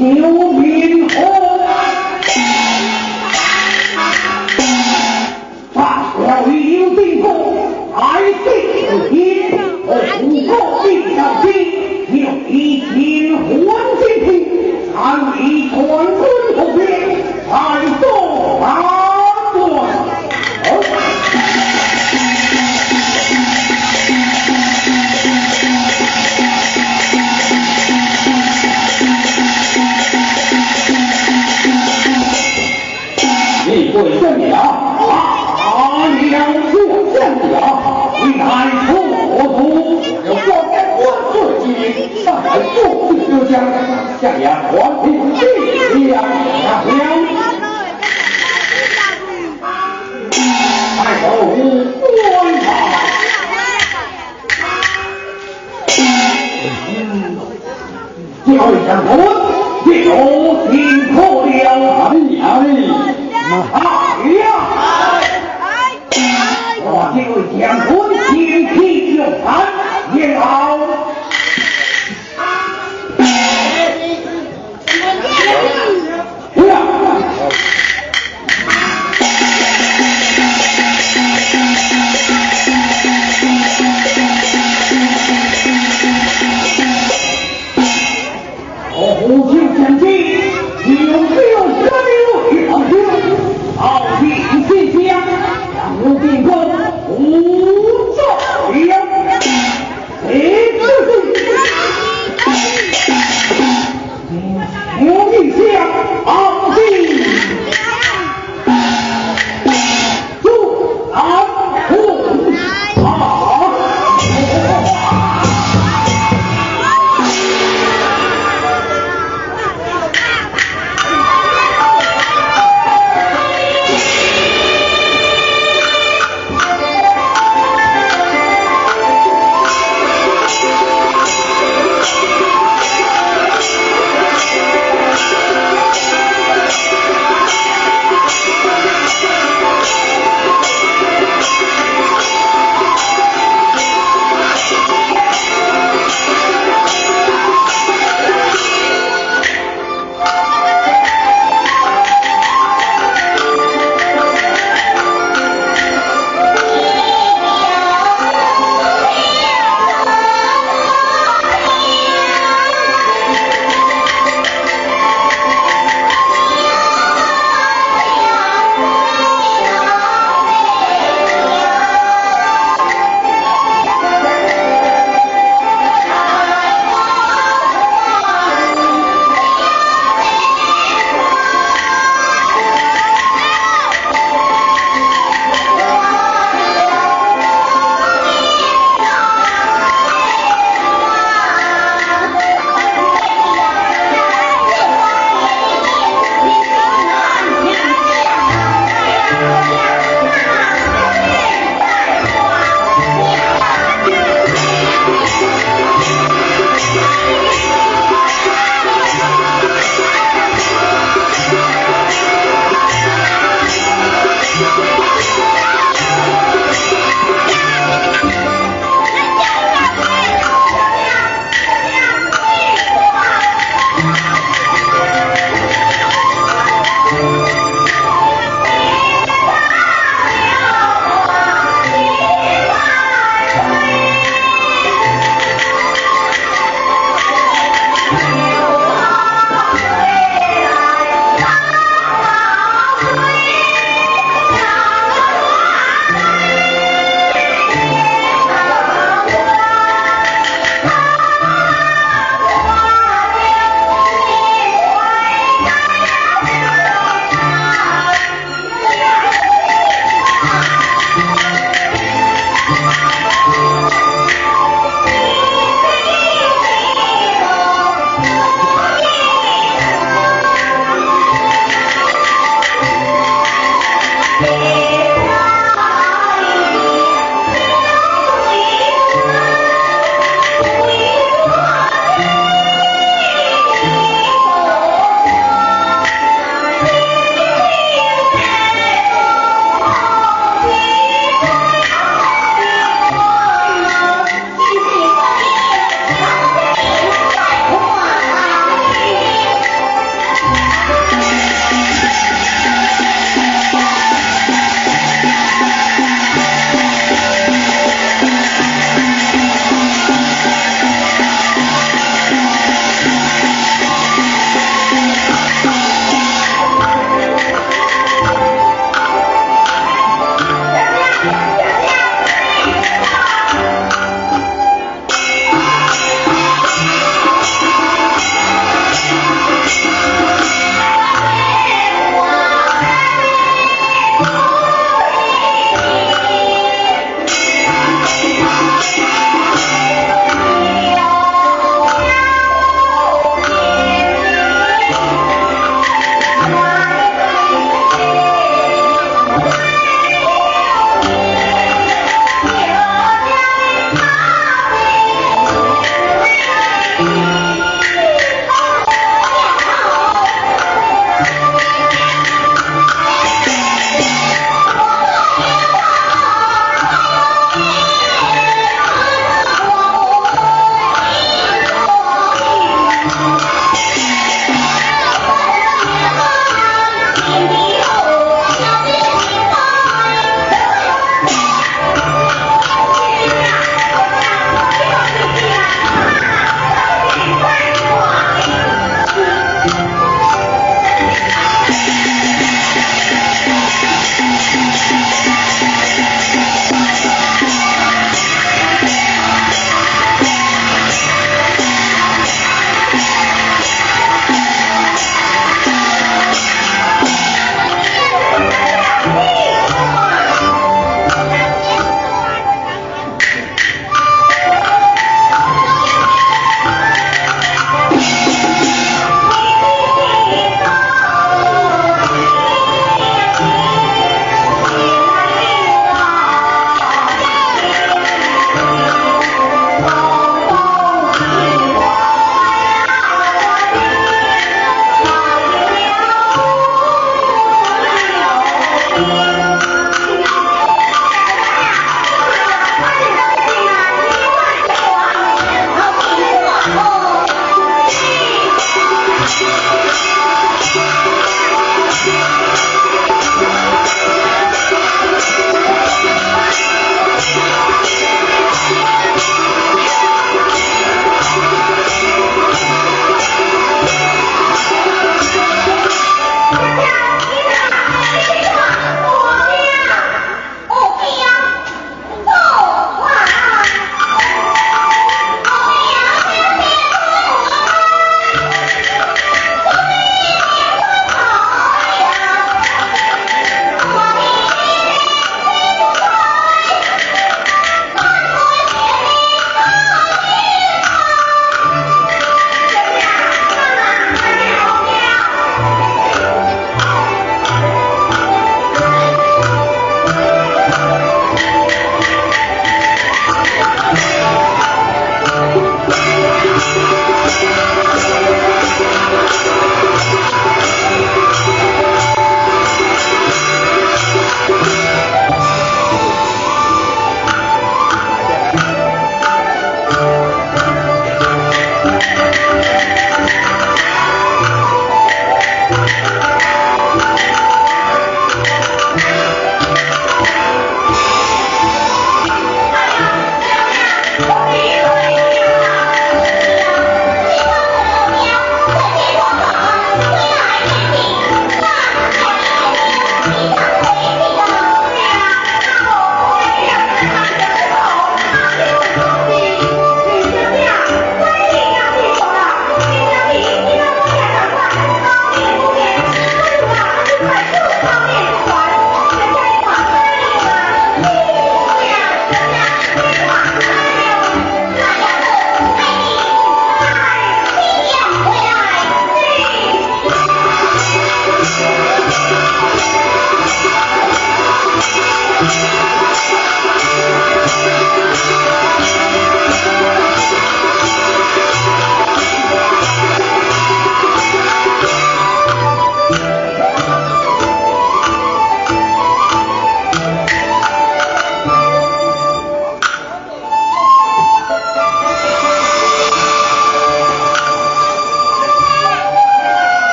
You will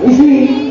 不信，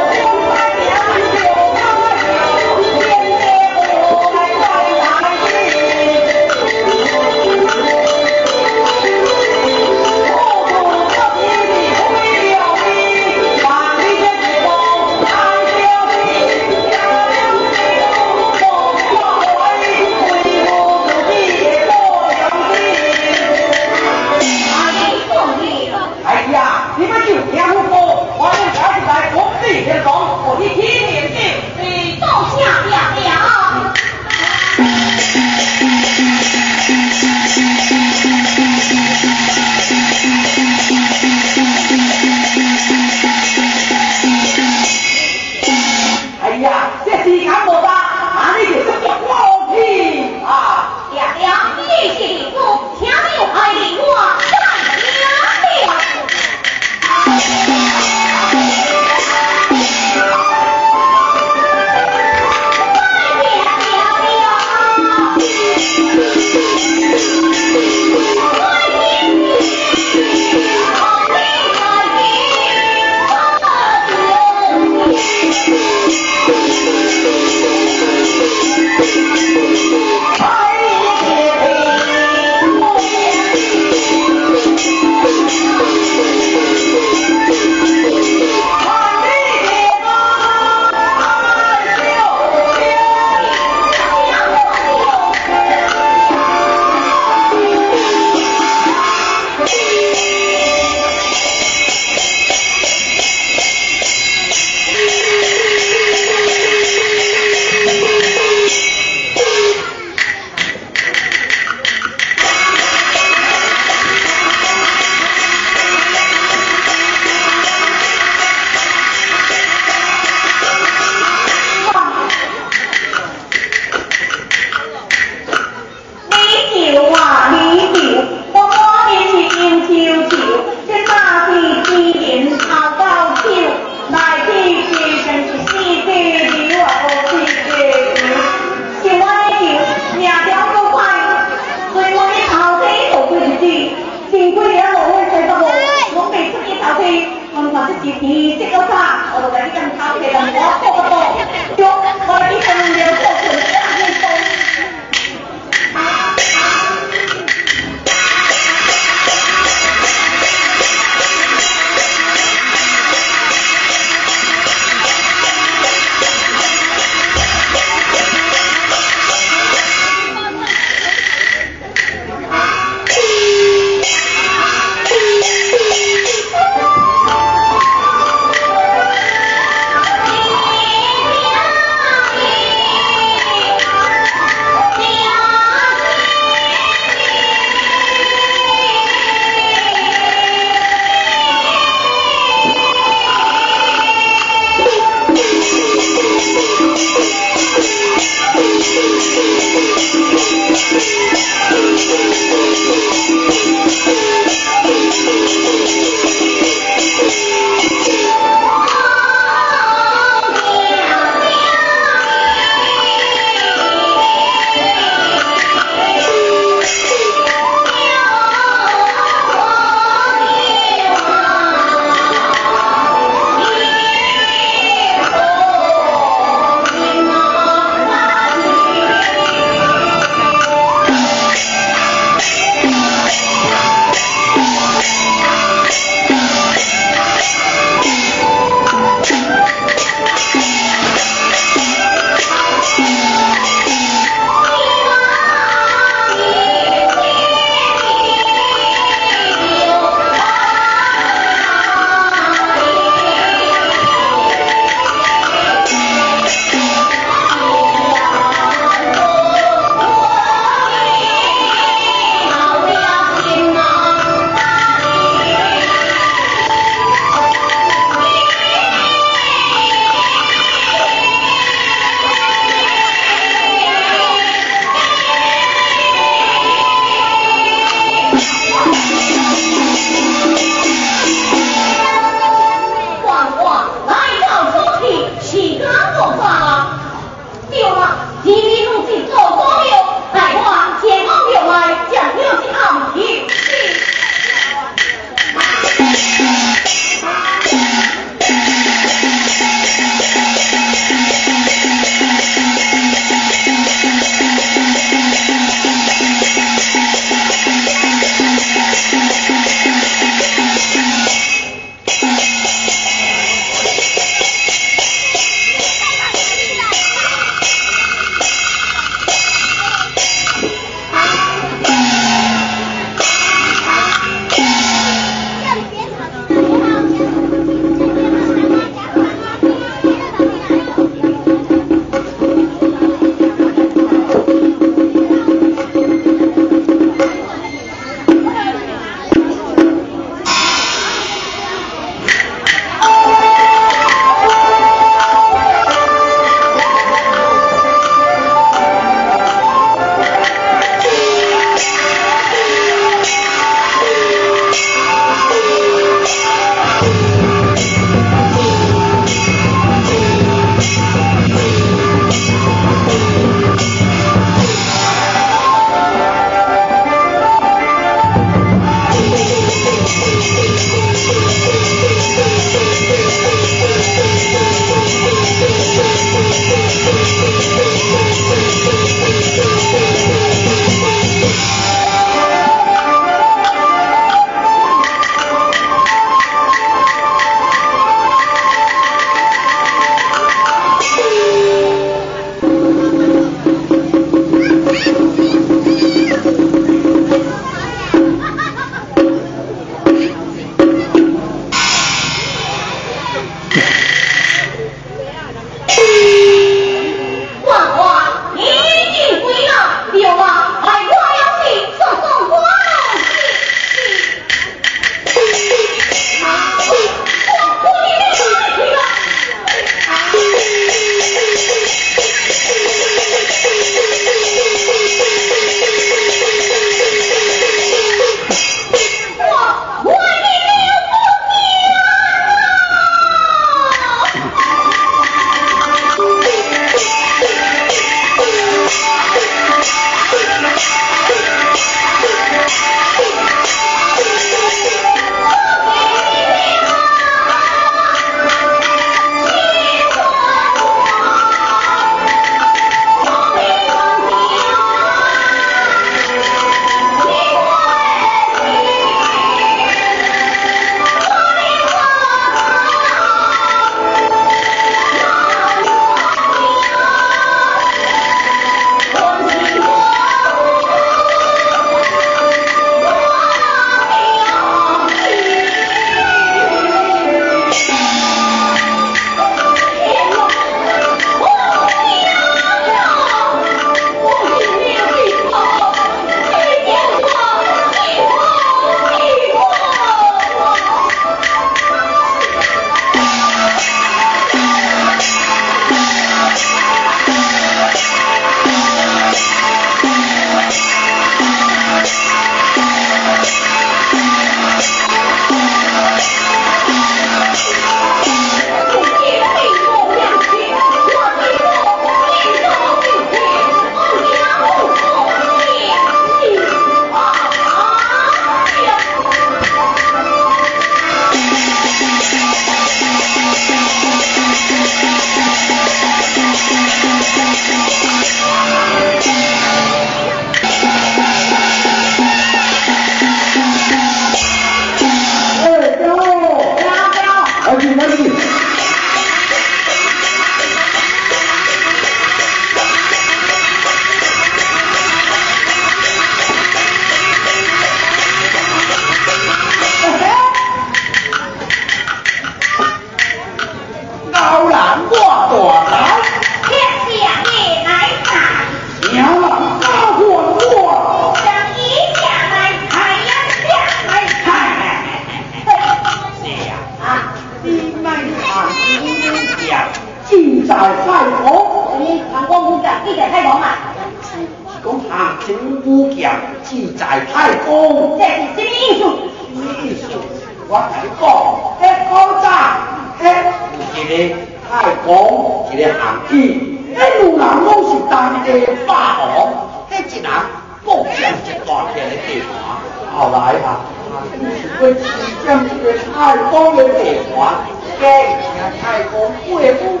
我请将军二十八的戎装改写太空贵族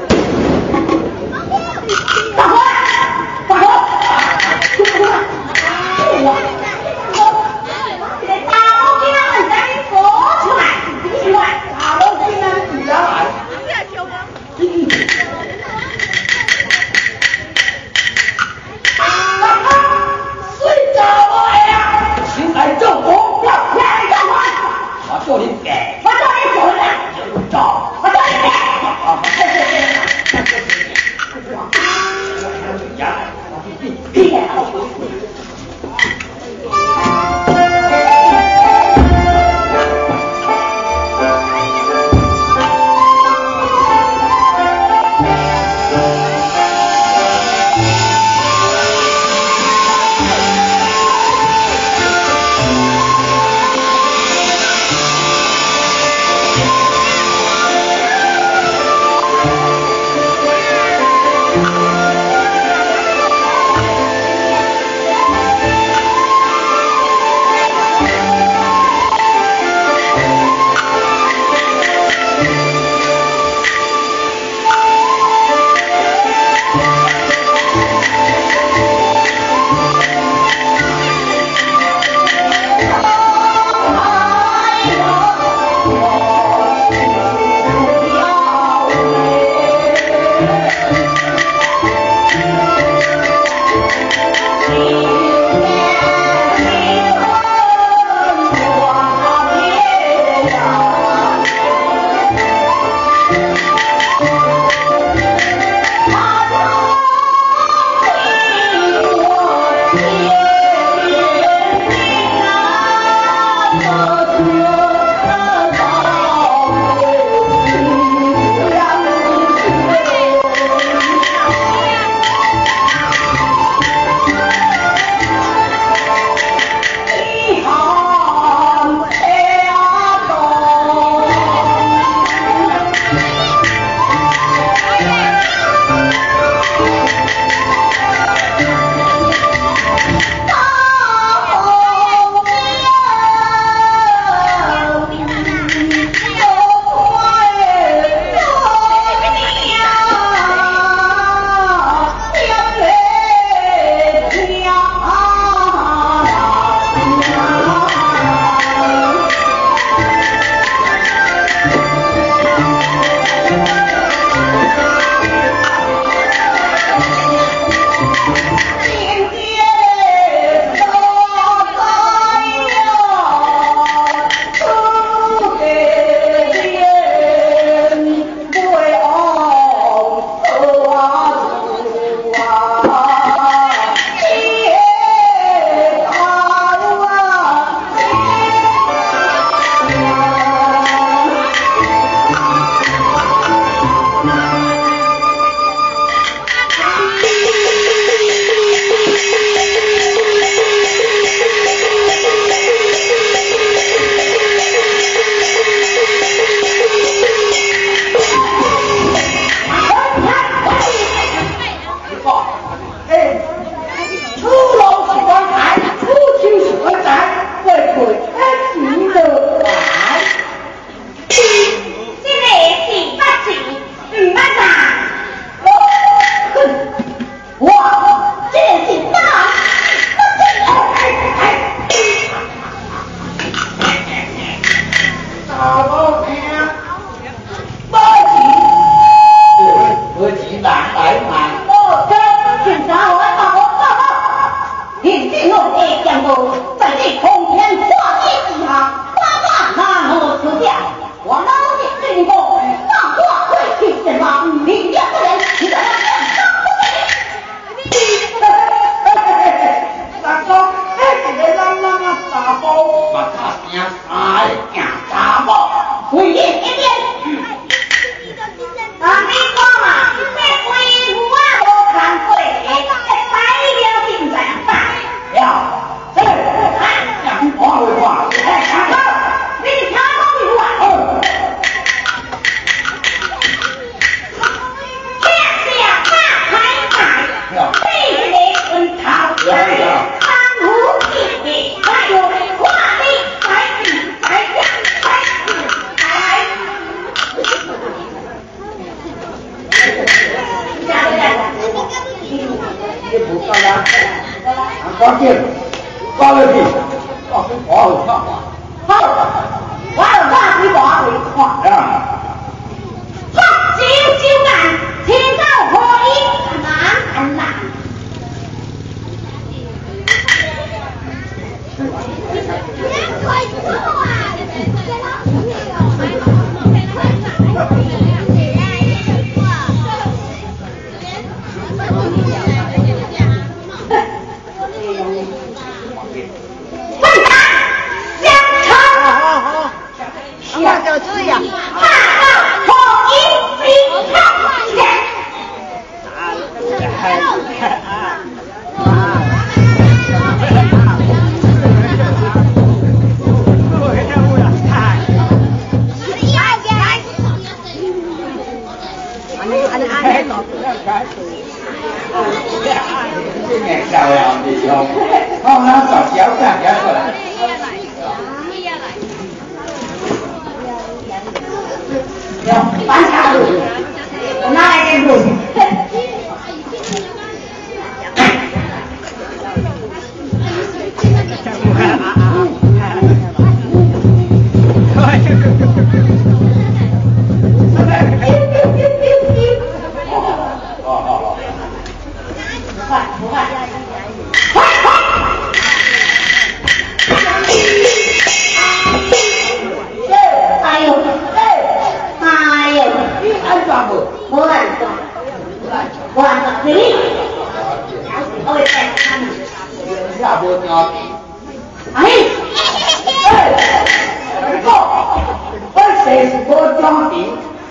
大婚大婚出出发救我。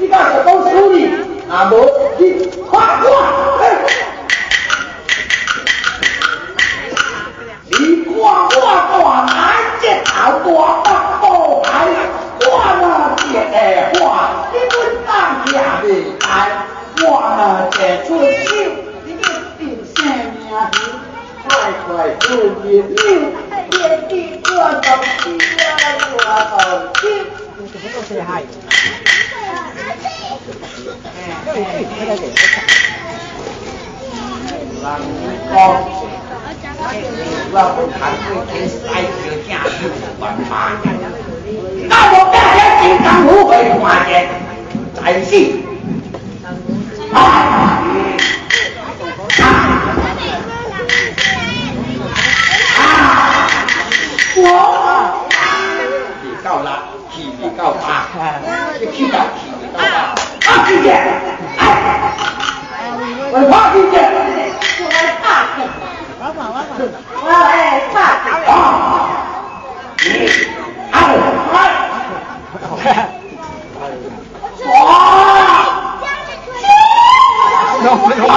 你到手手你，阿无你看我，你看我大眼，一头大大布鞋，我呢鞋下鞋，你不当家面来，我呢伸出手，你别定生命，快快出去溜，别听我东西，我臭屁，你不要。老光，老困难，老烧钱，好麻烦。那无挣钱，真，啊！进去。哎。我怕进去。我害怕我。怕我。怕啊一二三哇加来哇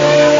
Thank.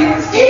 Thank you.